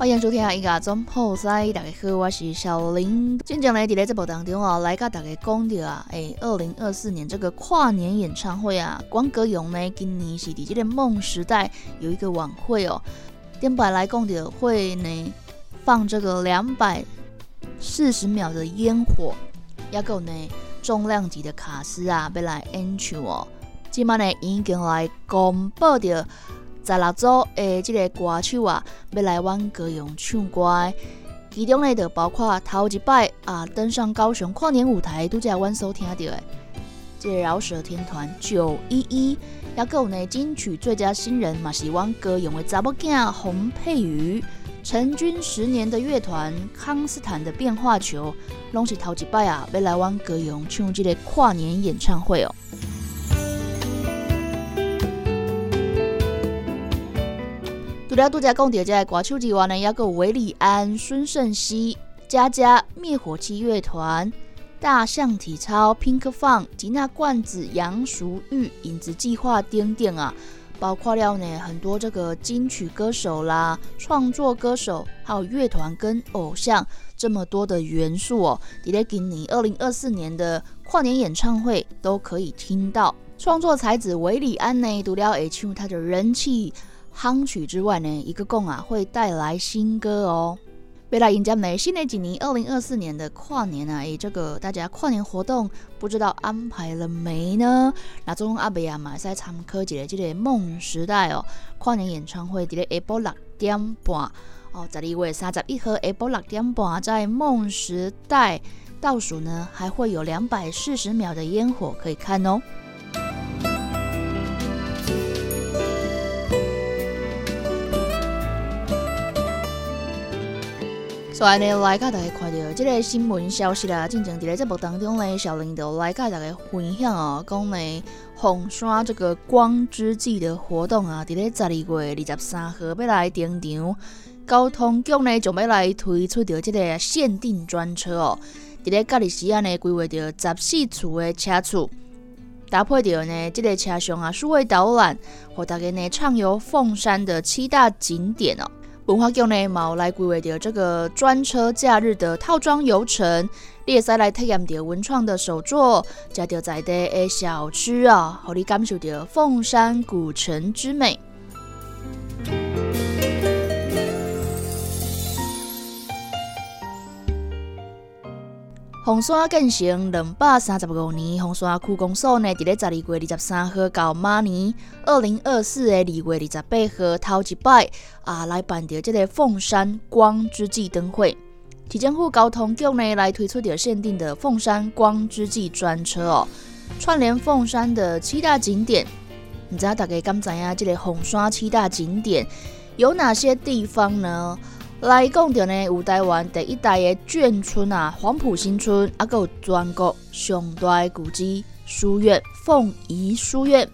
欢迎收听《音乐总破塞》，大家好，我是小林。今天呢，伫咧这部当中哦，来甲大家讲到啊，诶，二零二四年这个跨年演唱会啊，光歌咏呢，今年是伫这个梦时代有一个晚会哦。点摆来讲到会呢，放这个两百四十秒的烟火，也有呢重量级的卡司啊，要来演唱哦。今晚呢，已经来公布着。十六组的即个歌手啊，要来阮高雄唱歌，其中呢就包括头一摆啊登上高雄跨年舞台，拄则阮所听到的，即个饶舌天团九一一，也有呢金曲最佳新人嘛是阮高雄的查某囝洪佩瑜，成军十年的乐团康斯坦的变化球，拢是头一摆啊要来阮歌咏唱即个跨年演唱会哦。除了拄则讲到这个歌手之外呢，也有韦礼安、孙盛熙、佳佳、灭火器乐团、大象体操、Pink Fun、吉娜罐子、杨淑玉、影子计划等等啊，包括了呢很多这个金曲歌手啦、创作歌手，还有乐团跟偶像这么多的元素哦。伫咧今年二零二四年的跨年演唱会都可以听到创作才子韦礼安呢，除了会唱他的人气。夯曲之外呢，一个共啊会带来新歌哦。未来迎接呢新的几年，二零二四年的跨年啊，诶，这个大家跨年活动不知道安排了没呢？那中阿贝啊嘛在参科技的这个梦时代哦，跨年演唱会伫咧下晡六点半哦，十二月三十一号下晡六点半在梦时代倒数呢，还会有两百四十秒的烟火可以看哦。所以呢，来甲大家看到这个新闻消息啦，进前伫咧节目当中呢，小林就来甲大家分享哦，讲呢红山这个光之祭的活动啊，伫咧十二月二十三号要来登场，交通局呢就要来推出着这个限定专车哦，伫咧隔日时啊呢规划着十四处的车次，搭配着呢这个车上啊数位导览，和大家呢畅游凤山的七大景点哦。文化局呢，毛来规划着这个专车假日的套装游程，你也使来体验着文创的手作，食着在地的小吃啊，互你感受着凤山古城之美。红山建成两百三十五年，红山区公所呢，伫咧十二月二十三号到明年二零二四的二月二十八号头一摆啊，来办着即个凤山光之祭灯会。体政府交通局呢，来推出着限定的凤山光之祭专车哦，串联凤山的七大景点。唔知大家敢知影即个红山七大景点有哪些地方呢？来讲到呢，有台湾第一代的眷村啊，黄埔新村，啊，有全国上大古迹书院凤仪书院，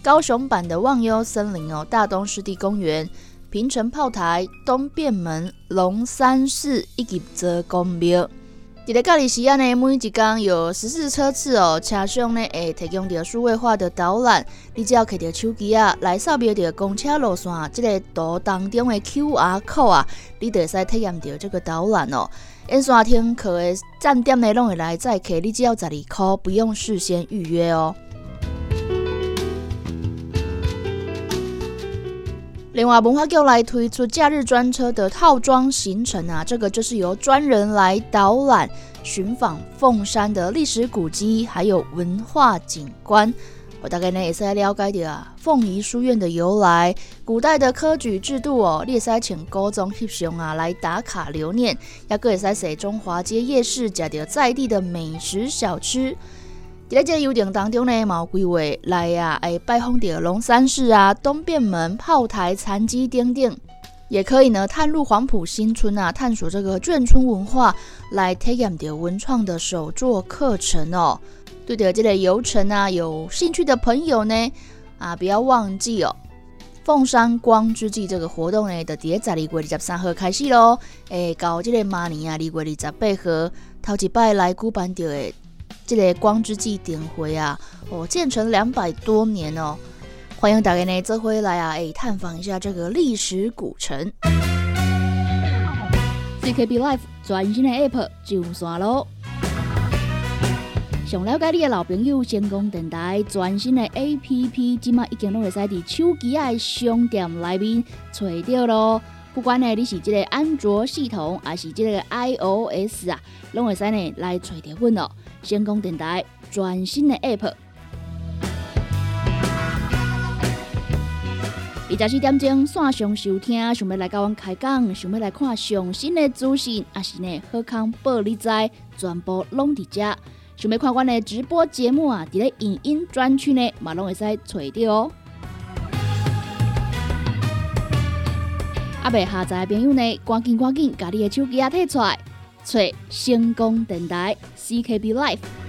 高雄版的忘忧森林哦，大东湿地公园，平城炮台，东便门，龙山寺以及泽公庙。伫咧隔离时啊呢，每一工有十四车次哦，车上呢会提供着数位化的导览，你只要摕着手机啊来扫描着公车路线这个图当中的 QR code 啊，你就会使体验着这个导览哦。因山听课的站点呢，拢会来载客，你只要十二块，不用事先预约哦。另外，文化局来推出假日专车的套装行程啊，这个就是由专人来导览、寻访凤山的历史古迹，还有文化景观，我大概呢也是在了解的啊，凤仪书院的由来，古代的科举制度哦，列使请高中翕相啊来打卡留念，也可以使在中华街夜市食到在地的美食小吃。在这游艇当中呢，有规划来呀，哎，拜访到龙山寺啊、东便门、炮台、残基等等，也可以呢探入黄埔新村啊，探索这个眷村文化，来体验到文创的手作课程哦。对的，这个游程啊，有兴趣的朋友呢，啊，不要忘记哦，凤山光之祭这个活动呢，的第一十二月二十三号开始咯，诶，到这个马年啊，二月二十八号，头一摆来举办到的。这个光之祭点回啊，哦，建成两百多年哦，欢迎大家呢这回来啊，哎，探访一下这个历史古城。CKB Life 全新的 App 上线咯，想了解你的老朋友，先讲电台全新的 App，今麦已经拢会使伫手机的商店内面找到咯。不管呢你是这个安卓系统，还是这个 iOS 啊，拢会使呢来找到阮哦。先讲电台全新的 App，二十四点钟线上收听，想要来跟阮开讲，想要来看上新的资讯，也是呢好康报你知，全部拢伫遮。想要看阮的直播节目啊，伫咧影音专区呢，嘛拢会使找到哦。阿未下载的朋友呢，赶紧赶紧，把你的手机啊摕出来。找成功电台 CKB Life。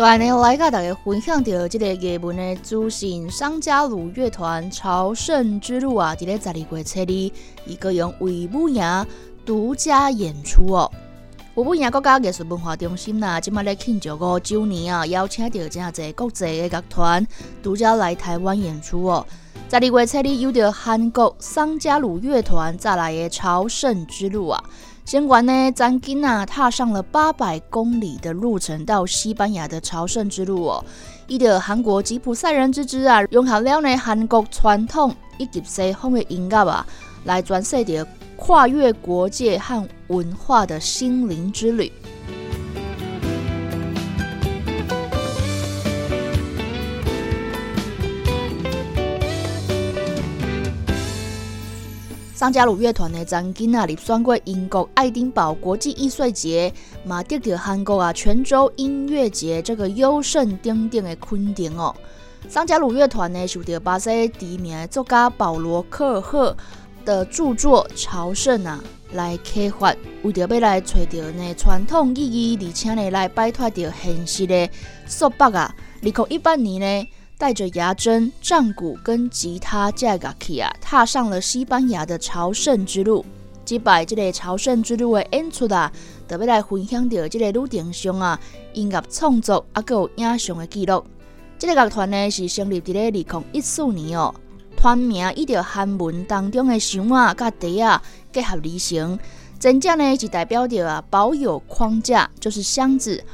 所以呢，来甲大家分享到这个艺文的资讯，商家鲁乐团朝圣之路啊，伫咧十二月七日，一个用维武营独家演出哦。维武营国家艺术文化中心呐，即麦咧庆祝五周年啊，邀请到真侪国际的乐团独家来台湾演出哦。十二月七日，有着韩国商家鲁乐团再来的朝圣之路啊。尽管呢，詹金啊踏上了八百公里的路程到西班牙的朝圣之路哦。伊的韩国吉普赛人之之啊，融合了呢韩国传统以及西方的音乐啊，来转述的跨越国界和文化的心灵之旅。桑加鲁乐团的曾经啊，入选过英国爱丁堡国际艺术节，嘛得到韩国啊泉州音乐节这个优胜鼎鼎的肯定哦。桑加鲁乐团呢，受到巴西知名作家保罗科尔赫的著作《朝圣》啊来启发，为着要来找到呢传统意义，而且呢来摆脱掉现实的束缚啊。二零一八年呢。带着牙针、战鼓跟吉他，这个去啊，踏上了西班牙的朝圣之路。击败这个朝圣之路的演出啊，特别来分享到这个路程上啊，音乐创作啊，个有影像的记录。这个乐团呢是成立伫咧二零一四年哦，团名依着韩文当中的箱啊、甲笛啊结合而成，真正呢是代表着啊保有框架，就是箱子。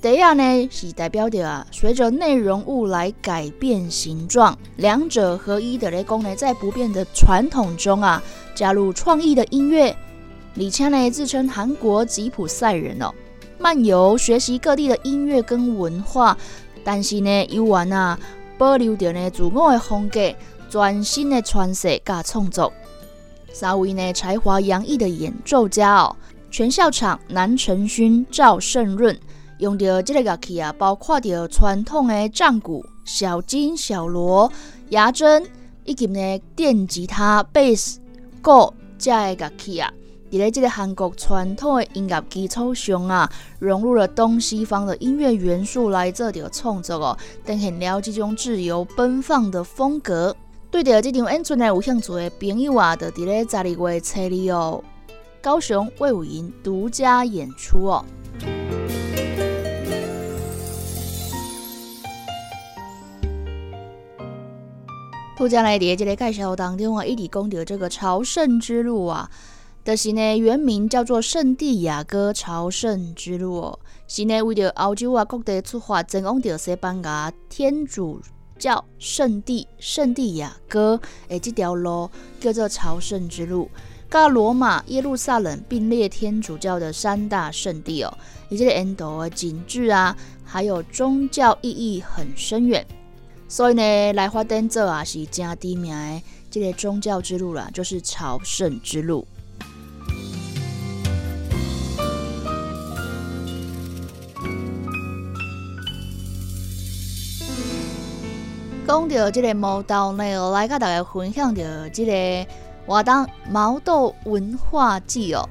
第二呢是代表着啊，随着内容物来改变形状，两者合一的咧功能，在不变的传统中啊，加入创意的音乐。李谦呢自称韩国吉普赛人哦，漫游学习各地的音乐跟文化，但是呢，游玩啊保留着呢自我的风格，专心的诠释加创作。三位呢才华洋溢的演奏家哦，全校场南成勋、赵胜润。用到这个乐器啊，包括着传统的战鼓、小金、小锣、牙针，以及呢电吉他、贝斯、鼓这个乐器啊，伫咧这个韩国传统的音乐基础上啊，融入了东西方的音乐元素来做着创作哦，呈现了这种自由奔放的风格。对着这场演出呢，有兴趣的朋友啊，就伫咧十二月初二哦，高雄魏武营独家演出哦。杜江来伫即个介绍当中啊，一直讲到这个朝圣之路啊，就是呢原名叫做圣地亚哥朝圣之路哦，是呢为着欧洲啊各地出发前往着西班牙天主教圣地圣地亚哥诶这条路叫做朝圣之路。甲罗马、耶路撒冷并列天主教的三大圣地哦，以及沿途的景致啊，还有宗教意义很深远，所以呢，来发展这啊是真知名的这个宗教之路啦，就是朝圣之路。讲到这个毛豆呢，来甲大家分享到这个。活动毛豆文化季哦，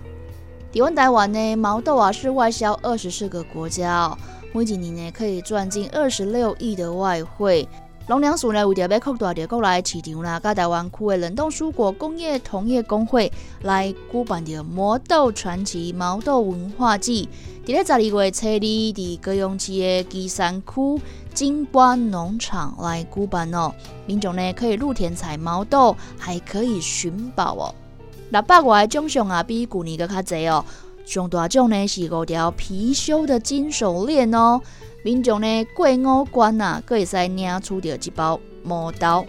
台湾台湾呢毛豆啊是外销二十四个国家哦，每几年呢可以赚进二十六亿的外汇。农粮署呢为着要扩大着国内市场啦，甲台湾区的冷冻蔬果工业同业工会来举办着魔豆传奇毛豆文化季，伫咧十二月初二伫高雄市的基山区。金关农场来举办哦，民众呢可以露天采毛豆，还可以寻宝哦。六百外的奖项啊，比去年个较济哦。上大奖呢是五条貔貅的金手链哦。民众呢过五关啊，可会使领出着一包毛豆。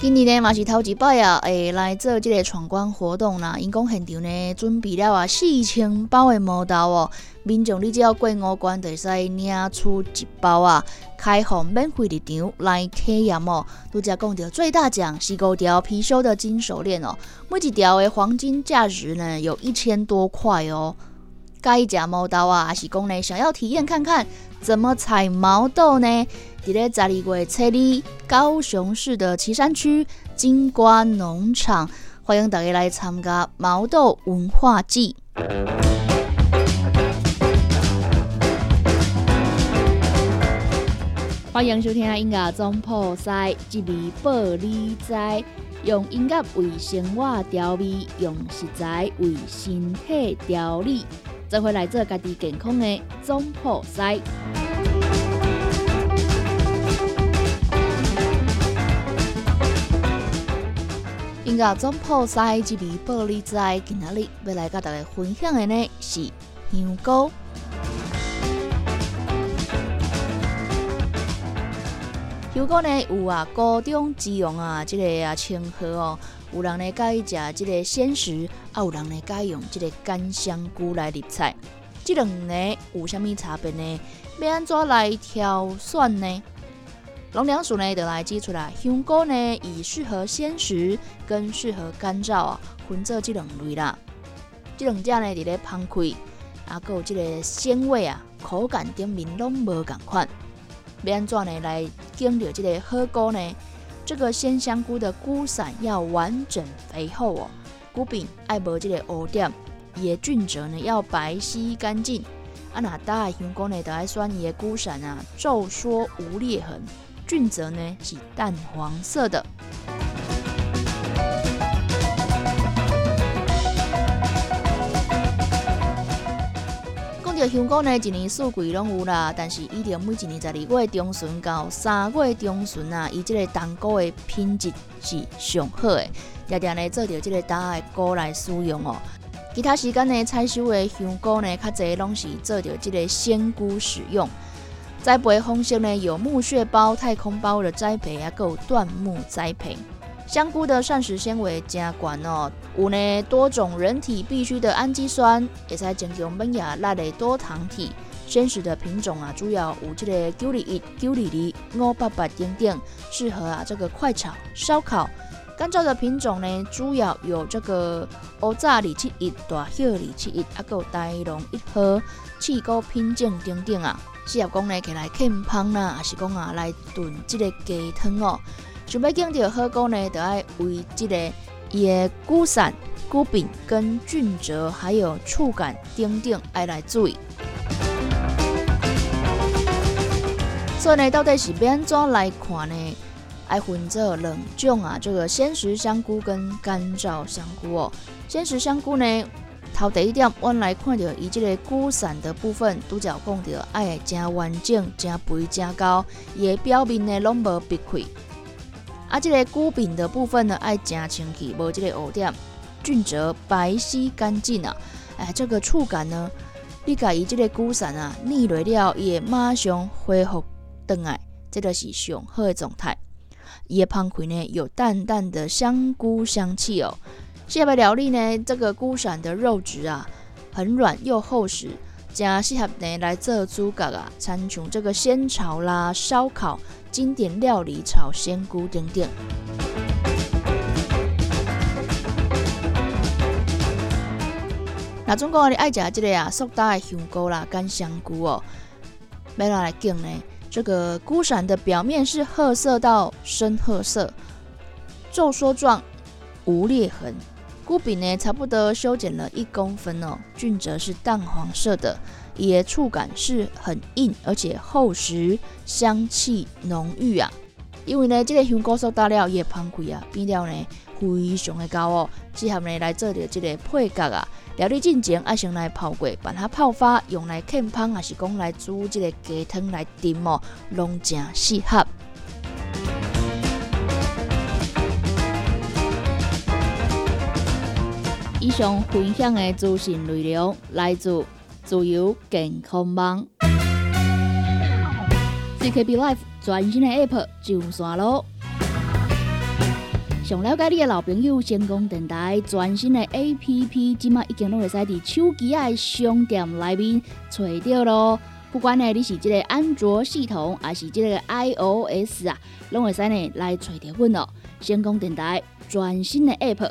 今年呢嘛是头一摆啊，会来做这个闯关活动啦。因讲现场呢准备了啊四千包的毛豆哦，民众你只要过五关，就会使领出一包啊，开放免费入场来体验哦。拄则讲到最大奖是五条貔貅的金手链哦，每一条的黄金价值呢有一千多块哦。介意食毛豆啊，还是讲呢想要体验看看怎么采毛豆呢？伫咧十二月初二，高雄市的旗山区金瓜农场，欢迎大家来参加毛豆文化季。欢迎收听音乐总破塞，一味保你在，用音乐为生活调味，用食材为身体调理，才会来做家己健康的总破塞。音乐总破塞一味玻璃仔，今仔日要来甲大家分享的呢是香菇。香菇呢有啊高中之用啊，这个啊称号哦。有人呢介意食这个鲜食，啊有人呢介意用这个干香菇来入菜。这两个有啥物差别呢？要安怎来挑选呢？农粮署呢，就来指出来，香菇呢，以适合鲜食跟适合干燥啊，分做这两类啦。这两者呢，伫咧烹开，啊，有这个鲜味啊，口感顶面拢无共款。要安怎呢来经着这个好菇呢？这个鲜香菇的菇伞要完整肥厚哦，菇柄爱无这个污点，伊的菌褶呢要白皙干净。啊，那大的香菇呢，都爱选伊的菇伞啊，皱缩无裂痕。菌则呢是淡黄色的。香菇呢，一年四季拢有啦，但是一定每一年十二月中旬到三月中旬啊，伊即个冬菇的品质是上好的，常常呢做着即个大的菇来使用哦。其他时间呢采收的香菇呢，较侪拢是做着即个鲜菇使用。栽培方式呢，有木屑包、太空包的栽培啊，够椴木栽培。香菇的膳食纤维加管哦，有呢多种人体必需的氨基酸，也在增强本亚辣的多糖体。鲜食的品种啊，主要有这个九里一、九里二、五八八等等，适合啊这个快炒、烧烤。干燥的品种呢，主要有这个乌炸二七一、大叶二七一，啊，有大龙一盒、气锅品种等等啊。适合讲呢，起来啃香啦，还是讲啊来炖这个鸡汤哦。想要拣到好菇呢，就要为这个伊的菇伞、菇柄跟菌褶，还有触感等等爱来注意。所以呢，到底是安怎来看呢？爱分做两种啊，这个鲜食香菇跟干燥香菇哦。鲜食香菇呢，头第一点，阮来看到伊即个菇伞的部分，拄则讲到爱真完整、真肥、真高，伊的表面呢拢无闭开。啊，即个菇柄的部分呢，爱真清气，无即个污点，俊泽白皙干净啊！哎，这个触感呢，你甲伊即个菇伞啊，腻落了，伊会马上恢复倒来，这个是上好的状态。伊的芳开呢，有淡淡的香菇香气哦。下摆料理呢，这个菇伞的肉质啊，很软又厚实，加适合呢来做猪脚啊，参像这个鲜炒啦、烧烤、经典料理炒鲜菇等等。那总共你爱食这个啊，塑打的香菇啦、干香菇哦，要来讲呢，这个菇伞的表面是褐色到深褐色，皱缩状，无裂痕。菇柄呢，差不多修剪了一公分哦，菌则是淡黄色的，也触感是很硬，而且厚实，香气浓郁啊。因为呢，这个香菇素大料也芳贵啊，变料呢非常的高哦，适合呢来做着这个配角啊。料理进前爱先来泡过，把它泡发，用来浸汤，还是讲来煮这个鸡汤来炖哦，拢正适合。以上分享的资讯内容来自自由健康网，CKB Life 全新的 App 上线咯！想了解你的老朋友，成功电台全新的 App，即马已经拢会使伫手机的商店内面找到咯。不管呢你是即个安卓系统，还是即个 iOS 啊，拢会使呢来找到阮咯。成功电台全新的 App。